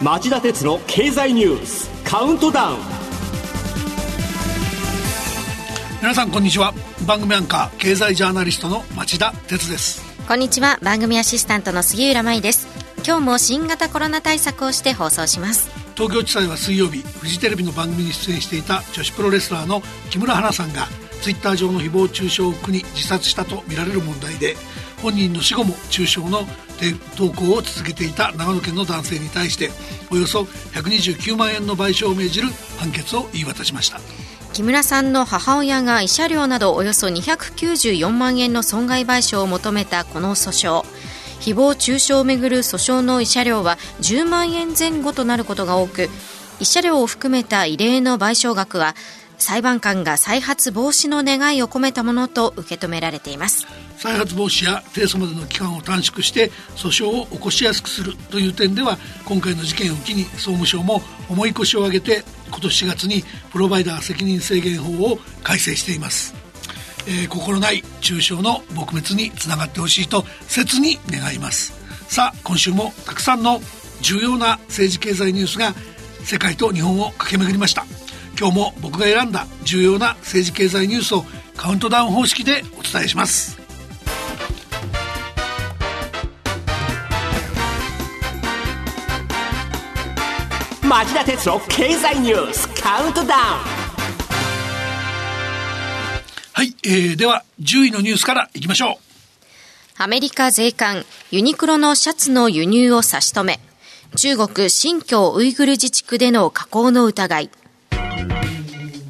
町田鉄の経済ニュースカウントダウン。皆さんこんにちは。番組アンカー経済ジャーナリストの町田鉄です。こんにちは。番組アシスタントの杉浦舞です。今日も新型コロナ対策をして放送します。東京地裁は水曜日フジテレビの番組に出演していた女子プロレスラーの木村花さんがツイッター上の誹謗中傷を苦に自殺したとみられる問題で本人の死後も中傷の投稿を続けていた長野県の男性に対しておよそ129万円の賠償を命じる判決を言い渡しました。木村さんの母親が慰謝料などおよそ294万円の損害賠償を求めたこの訴訟。誹謗中傷をめぐる訴訟の慰謝料は10万円前後となることが多く慰謝料を含めた異例の賠償額は裁判官が再発防止の願いを込めたものと受け止められています。再発防止や提訴までの期間を短縮して訴訟を起こしやすくするという点では今回の事件を機に総務省も重い腰を上げて今年4月にプロバイダー責任制限法を改正しています、えー、心ない中傷の撲滅につながってほしいと切に願います。さあ今週もたくさんの重要な政治経済ニュースが世界と日本を駆け巡りました。今日も僕が選んだ重要な政治経済ニュースをカウントダウン方式でお伝えします。町田鉄の経済ニュースカウントダウン。はい、えー、では10位のニュースからいきましょう。アメリカ税関ユニクロのシャツの輸入を差し止め。中国新疆ウイグル自治区での加工の疑い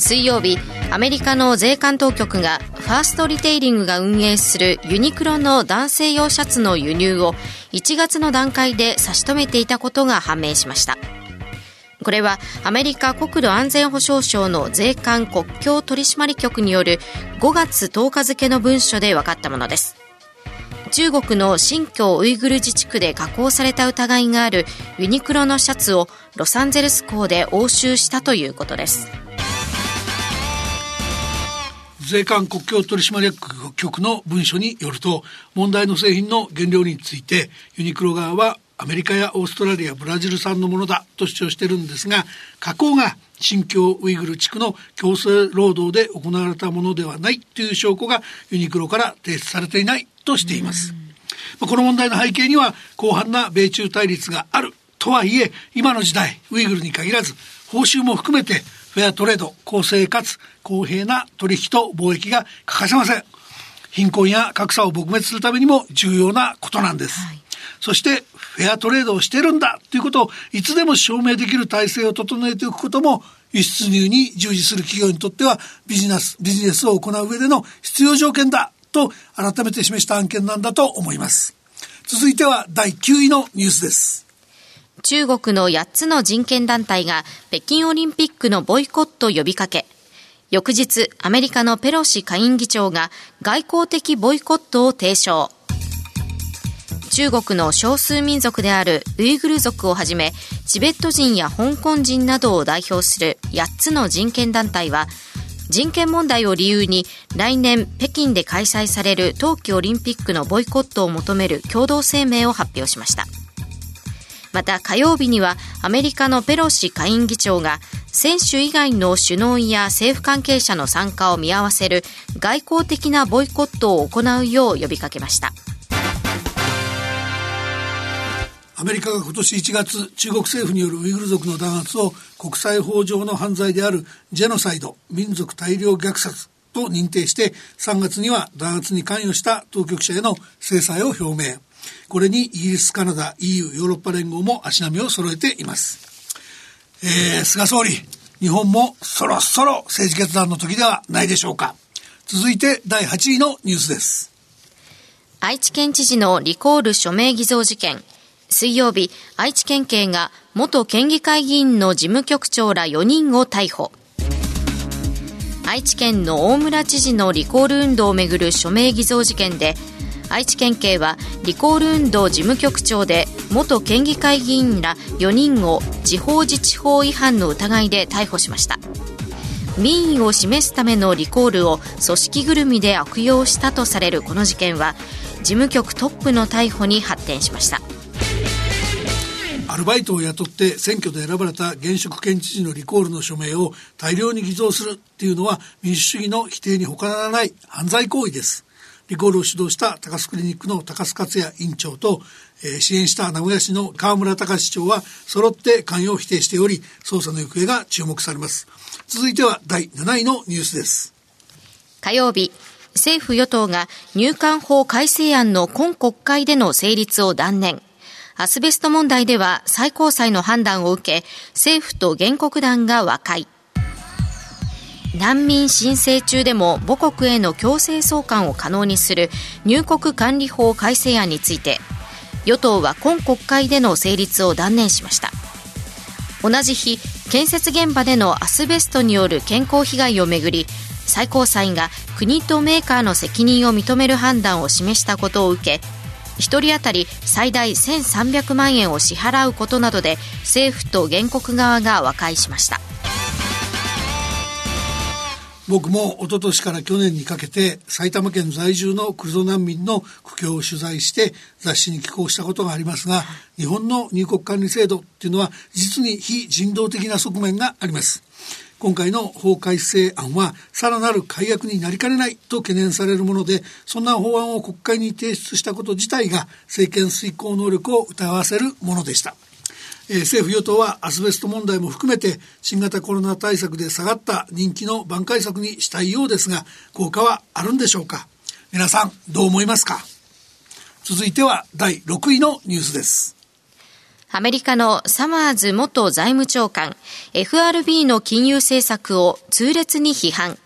水曜日アメリカの税関当局がファーストリテイリングが運営するユニクロの男性用シャツの輸入を1月の段階で差し止めていたことが判明しました。これはアメリカ国土安全保障省の税関国境取締局による5月10日付の文書で分かったものです。中国の新疆ウイグル自治区で加工された疑いがあるユニクロのシャツをロサンゼルス港で押収したということです。税関国境取締役局の文書によると問題の製品の原料についてユニクロ側はアメリカやオーストラリアブラジル産のものだと主張してるんですが加工が新疆ウイグル地区の強制労働で行われたものではないという証拠がユニクロから提出されていないとしています。この問題の背景には広範な米中対立があるとはいえ今の時代ウイグルに限らず報酬も含めてフェアトレード、公正かつ公平な取引と貿易が欠かせません。貧困や格差を撲滅するためにも重要なことなんです。はい、そしてフェアトレードをしてるんだということをいつでも証明できる体制を整えておくことも輸出入に従事する企業にとってはビジネス、ビジネスを行う上での必要条件だと改めて示した案件なんだと思います。続いては第9位のニュースです。中国の8つの人権団体が北京オリンピックのボイコットを呼びかけ、翌日、アメリカのペロシ下院議長が外交的ボイコットを提唱。中国の少数民族であるウイグル族をはじめ、チベット人や香港人などを代表する8つの人権団体は、人権問題を理由に来年北京で開催される冬季オリンピックのボイコットを求める共同声明を発表しました。また火曜日にはアメリカのペロシ下院議長が選手以外の首脳や政府関係者の参加を見合わせる外交的なボイコットを行うよう呼びかけました。アメリカが今年1月中国政府によるウイグル族の弾圧を国際法上の犯罪であるジェノサイド民族大量虐殺と認定して3月には弾圧に関与した当局者への制裁を表明。これにイギリス、カナダ、EU、ヨーロッパ連合も足並みを揃えています。えー、菅総理、日本もそろそろ政治決断の時ではないでしょうか。続いて第8位のニュースです。愛知県知事のリコール署名偽造事件。水曜日、愛知県警が元県議会議員の事務局長ら4人を逮捕。愛知県の大村知事のリコール運動をめぐる署名偽造事件で、愛知県警はリコール運動事務局長で元県議会議員ら4人を地方自治法違反の疑いで逮捕しました民意を示すためのリコールを組織ぐるみで悪用したとされるこの事件は事務局トップの逮捕に発展しましたアルバイトを雇って選挙で選ばれた現職県知事のリコールの署名を大量に偽造するっていうのは民主主義の否定に他ならない犯罪行為です。リコールを主導した高須クリニックの高須克也院長と、えー、支援した名古屋市の河村隆市長は揃って関与を否定しており、捜査の行方が注目されます。続いては第7位のニュースです。火曜日、政府与党が入管法改正案の今国会での成立を断念。アスベスト問題では最高裁の判断を受け、政府と原告団が和解。難民申請中でも母国への強制送還を可能にする入国管理法改正案について、与党は今国会での成立を断念しました。同じ日、建設現場でのアスベストによる健康被害をめぐり、最高裁が国とメーカーの責任を認める判断を示したことを受け、1人当たり最大1300万円を支払うことなどで政府と原告側が和解しました僕も一昨年から去年にかけて埼玉県在住のクルド難民の苦境を取材して雑誌に寄稿したことがありますが日本の入国管理制度っていうのは実に非人道的な側面があります今回の法改正案はさらなる改悪になりかねないと懸念されるものでそんな法案を国会に提出したこと自体が政権遂行能力を疑わせるものでした。えー、政府与党はアスベスト問題も含めて新型コロナ対策で下がった人気の挽回策にしたいようですが効果はあるんでしょうか？皆さんどう思いますか？続いては第6位のニュースです。アメリカのサマーズ元財務長官、FRB の金融政策を痛烈に批判。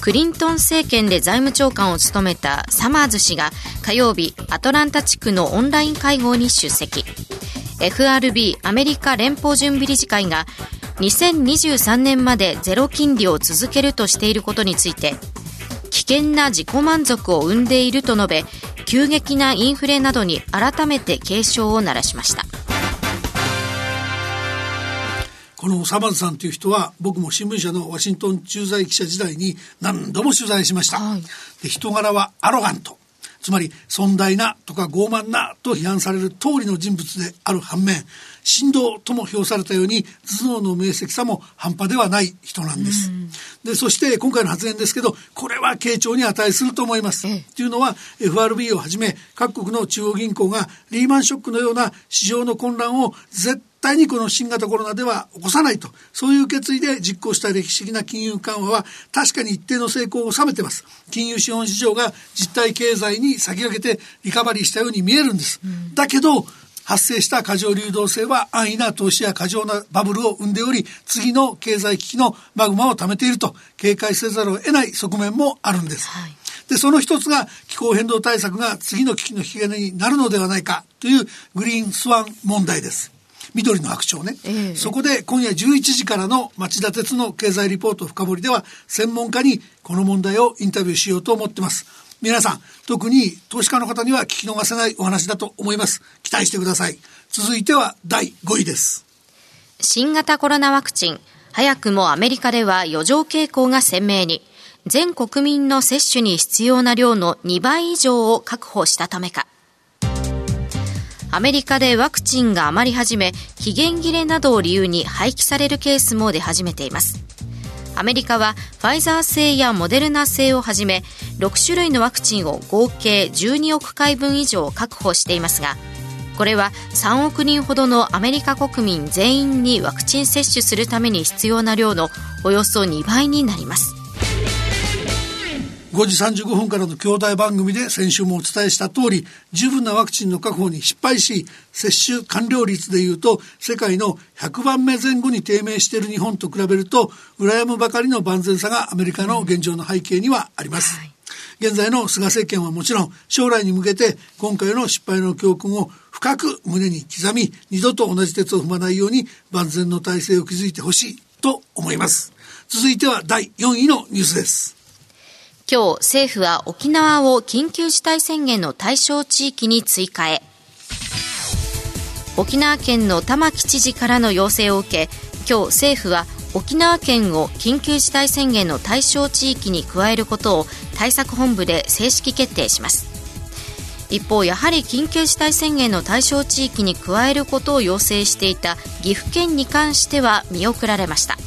クリントン政権で財務長官を務めたサマーズ氏が火曜日、アトランタ地区のオンライン会合に出席。FRB アメリカ連邦準備理事会が2023年までゼロ金利を続けるとしていることについて危険な自己満足を生んでいると述べ急激なインフレなどに改めて警鐘を鳴らしました。このサマズさんという人は僕も新聞社のワシントン駐在記者時代に何度も取材しました、はい、で人柄はアロガントつまり尊大なとか傲慢なと批判される通りの人物である反面振動とも評されたように頭脳の明晰さも半端ではない人なんです。でそして今回の発言ですけどこれは傾聴に値すると思います。というのは FRB をはじめ各国の中央銀行がリーマンショックのような市場の混乱を絶対にこの新型コロナでは起こさないと、そういう決意で実行した歴史的な金融緩和は確かに一定の成功を収めてます。金融資本市場が実体経済に先駆けてリカバリーしたように見えるんです。うん、だけど、発生した過剰流動性は安易な投資や過剰なバブルを生んでおり、次の経済危機のマグマを貯めていると警戒せざるを得ない側面もあるんです。はいで、その一つが気候変動対策が次の危機の引き金になるのではないかというグリーンスワン問題です。緑の白鳥ね、えー、そこで今夜11時からの町田鉄の経済リポート深掘りでは専門家にこの問題をインタビューしようと思ってます。皆さん特に投資家の方には聞き逃せないお話だと思います。期待してください。続いては第5位です。新型コロナワクチン。早くもアメリカでは余剰傾向が鮮明に。全国民の接種に必要な量の2倍以上を確保したためかアメリカでワクチンが余り始め、期限切れなどを理由に廃棄されるケースも出始めています。アメリカはファイザー製やモデルナ製をはじめ6種類のワクチンを合計12億回分以上確保していますがこれは3億人ほどのアメリカ国民全員にワクチン接種するために必要な量のおよそ2倍になります5時35分からの兄弟番組で先週もお伝えした通り、十分なワクチンの確保に失敗し、接種完了率でいうと、世界の100番目前後に低迷している日本と比べると、羨むばかりの万全さがアメリカの現状の背景にはあります。現在の菅政権はもちろん、将来に向けて今回の失敗の教訓を深く胸に刻み、二度と同じ鉄を踏まないように万全の体制を築いてほしいと思います。続いては第4位のニュースです。今日政府は沖縄を緊急事態宣言の対象地域に追加へ。沖縄県の玉城知事からの要請を受け今日政府は沖縄県を緊急事態宣言の対象地域に加えることを対策本部で正式決定します。一方やはり緊急事態宣言の対象地域に加えることを要請していた岐阜県に関しては見送られました。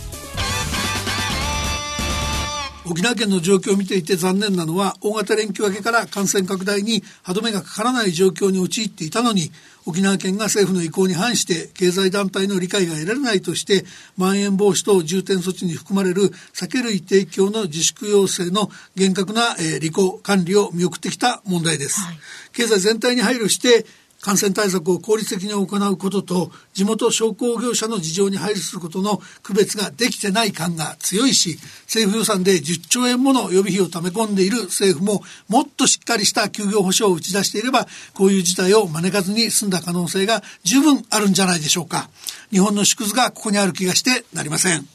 沖縄県の状況を見ていて残念なのは大型連休明けから感染拡大に歯止めがかからない状況に陥っていたのに沖縄県が政府の意向に反して経済団体の理解が得られないとしてまん延防止等重点措置に含まれる酒類提供の自粛要請の厳格な、えー、履行管理を見送ってきた問題です、はい、経済全体に配慮して感染対策を効率的に行うことと地元商工業者の事情に配慮することの区別ができてない感が強いし政府予算で10兆円もの予備費を溜め込んでいる政府ももっとしっかりした休業保障を打ち出していればこういう事態を招かずに済んだ可能性が十分あるんじゃないでしょうか。日本の縮図がここにある気がしてなりません。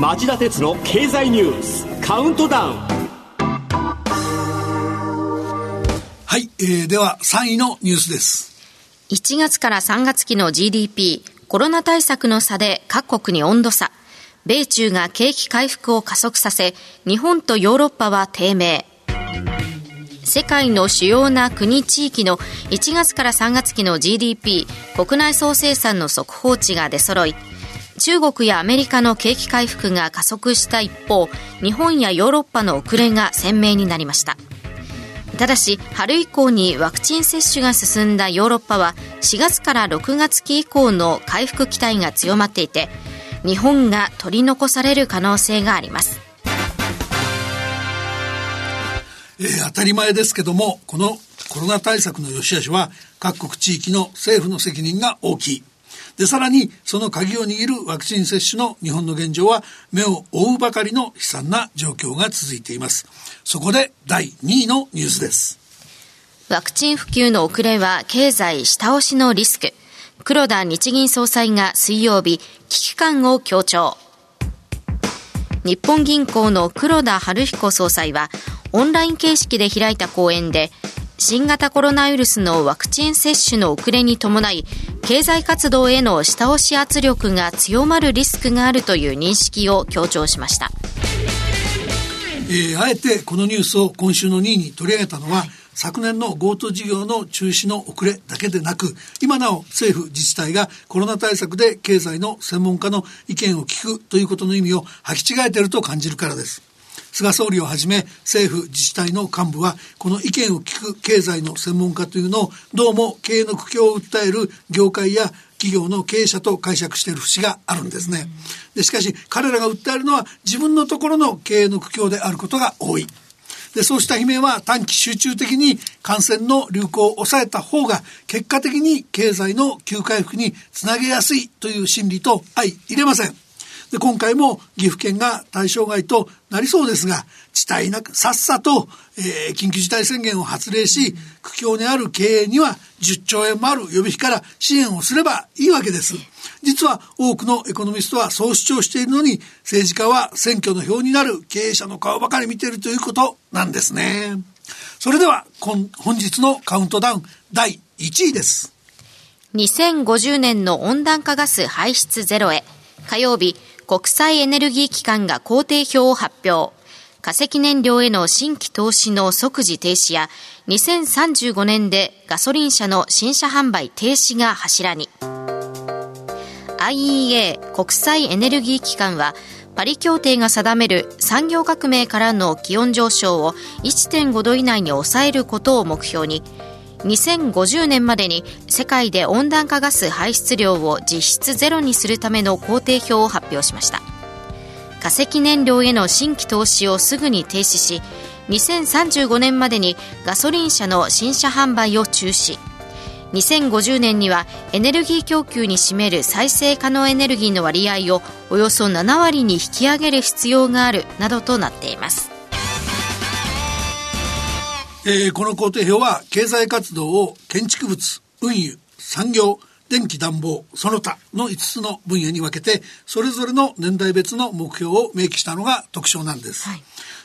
町田鉄の経済ニュースカウントダウン。い、えー、では3位のニュースです。1月から3月期の GDP、コロナ対策の差で各国に温度差。米中が景気回復を加速させ、日本とヨーロッパは低迷。世界の主要な国地域の1月から3月期の GDP 国内総生産の速報値が出揃い中国やアメリカの景気回復が加速した一方日本やヨーロッパの遅れが鮮明になりましたただし春以降にワクチン接種が進んだヨーロッパは4月から6月期以降の回復期待が強まっていて日本が取り残される可能性があります、えー、当たり前ですけどもこのコロナ対策の良し悪しは各国地域の政府の責任が大きい。で、さらにその鍵を握るワクチン接種の日本の現状は目を追うばかりの悲惨な状況が続いています。そこで第2位のニュースです。ワクチン普及の遅れは経済下押しのリスク。黒田日銀総裁が水曜日、危機感を強調。日本銀行の黒田晴彦総裁は、オンライン形式で開いた講演で、新型コロナウイルスのワクチン接種の遅れに伴い、経済活動への下押し圧力が強まるリスクがあるという認識を強調しました。えー、あえてこのニュースを今週の2位に取り上げたのは、昨年の GoTo 事業の中止の遅れだけでなく、今なお政府自治体がコロナ対策で経済の専門家の意見を聞くということの意味を履き違えていると感じるからです。菅総理をはじめ政府自治体の幹部はこの意見を聞く経済の専門家というのをどうも経営の苦境を訴える業界や企業の経営者と解釈している節があるんですね。でしかし彼らが訴えるのは自分のところの経営の苦境であることが多い。でそうした悲鳴は短期集中的に感染の流行を抑えた方が結果的に経済の急回復につなげやすいという心理と相入れません。で、今回も岐阜県が対象外となりそうですが、地帯なくさっさと、えー、緊急事態宣言を発令し、苦境にある経営には10兆円もある予備費から支援をすればいいわけです。実は多くのエコノミストはそう主張しているのに、政治家は選挙の票になる経営者の顔ばかり見ているということなんですね。それでは、本日のカウントダウン第1位です。2050年の温暖化ガス排出ゼロへ。火曜日、国際エネルギー機関が工程表を発表。化石燃料への新規投資の即時停止や2035年でガソリン車の新車販売停止が柱に IEA 国際エネルギー機関はパリ協定が定める産業革命からの気温上昇を1.5度以内に抑えることを目標に2050年までに世界で温暖化ガス排出量を実質ゼロにするための工程表を発表しました。化石燃料への新規投資をすぐに停止し2035年までにガソリン車の新車販売を中止。2050年にはエネルギー供給に占める再生可能エネルギーの割合をおよそ7割に引き上げる必要があるなどとなっています。えー、この工程表は経済活動を建築物、運輸、産業、電気暖房、その他の5つの分野に分けて、それぞれの年代別の目標を明記したのが特徴なんです。はい、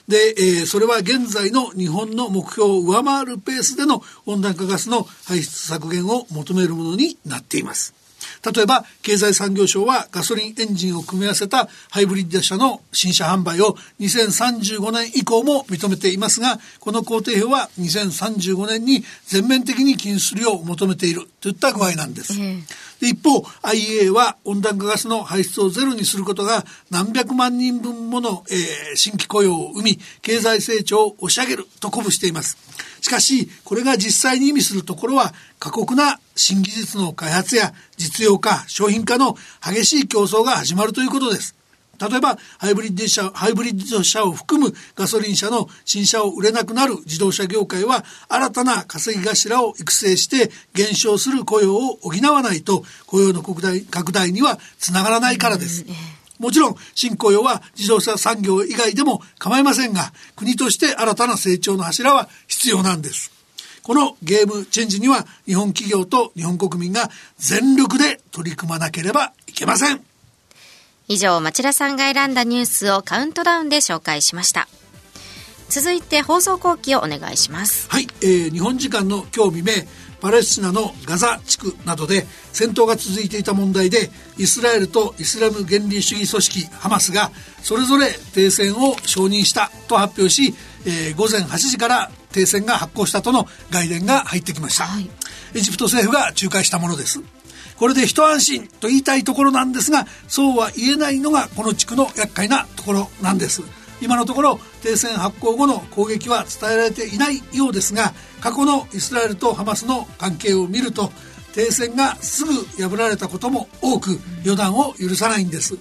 で、えー、それは現在の日本の目標を上回るペースでの温暖化ガスの排出削減を求めるものになっています。例えば、経済産業省はガソリンエンジンを組み合わせたハイブリッド車の新車販売を2035年以降も認めていますが、この工程表は2035年に全面的に禁止するよう求めているといった具合なんです。で一方、IEA は温暖化ガスの排出をゼロにすることが何百万人分もの、えー、新規雇用を生み、経済成長を押し上げると鼓舞しています。しかし、これが実際に意味するところは、過酷な新技術の開発や実用化、商品化の激しい競争が始まるということです。例えば、ハイブリッド車、ハイブリッド車を含むガソリン車の新車を売れなくなる自動車業界は、新たな稼ぎ頭を育成して減少する雇用を補わないと、雇用の拡大拡大にはつながらないからです。もちろん、新雇用は自動車産業以外でも構いませんが、国として新たな成長の柱は必要なんです。このゲームチェンジには日本企業と日本国民が全力で取り組まなければいけません。以上、町田さんが選んだニュースをカウントダウンで紹介しました。続いて放送後期をお願いします。はい、えー、日本時間の今日未明、パレスチナのガザ地区などで戦闘が続いていた問題でイスラエルとイスラム原理主義組織ハマスがそれぞれ停戦を承認したと発表し、えー、午前8時から停戦が発行したとの外伝が入ってきました、はい、エジプト政府が仲介したものですこれで一安心と言いたいところなんですがそうは言えないのがこの地区の厄介なところなんです。今のところ停戦発行後の攻撃は伝えられていないようですが過去のイスラエルとハマスの関係を見ると停戦がすぐ破られたことも多く予断を許さないんです。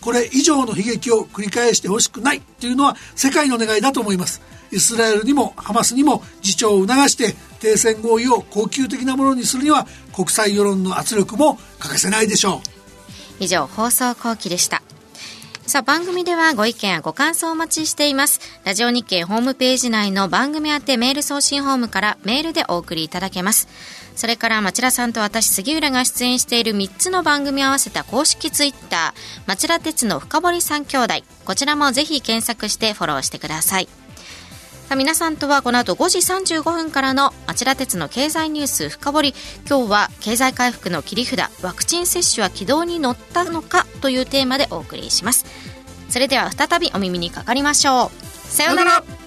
これ以上の悲劇を繰り返してほしくないというのは世界の願いだと思います。イスラエルにもハマスにも自重を促して停戦合意を恒久的なものにするには国際世論の圧力も欠かせないでしょう以上放送後期でしたさあ、番組ではご意見やご感想をお待ちしています。ラジオ日経ホームページ内の番組宛てメール送信ホームからメールでお送りいただけます。それから町田さんと私杉浦が出演している3つの番組を合わせた公式ツイッター町田鉄の深堀三兄弟こちらもぜひ検索してフォローしてくださいさあ皆さんとはこの後5時35分からの町田鉄の経済ニュース深掘り。今日は経済回復の切り札ワクチン接種は軌道に乗ったのかというテーマでお送りします。それでは再びお耳にかかりましょう。さようなら。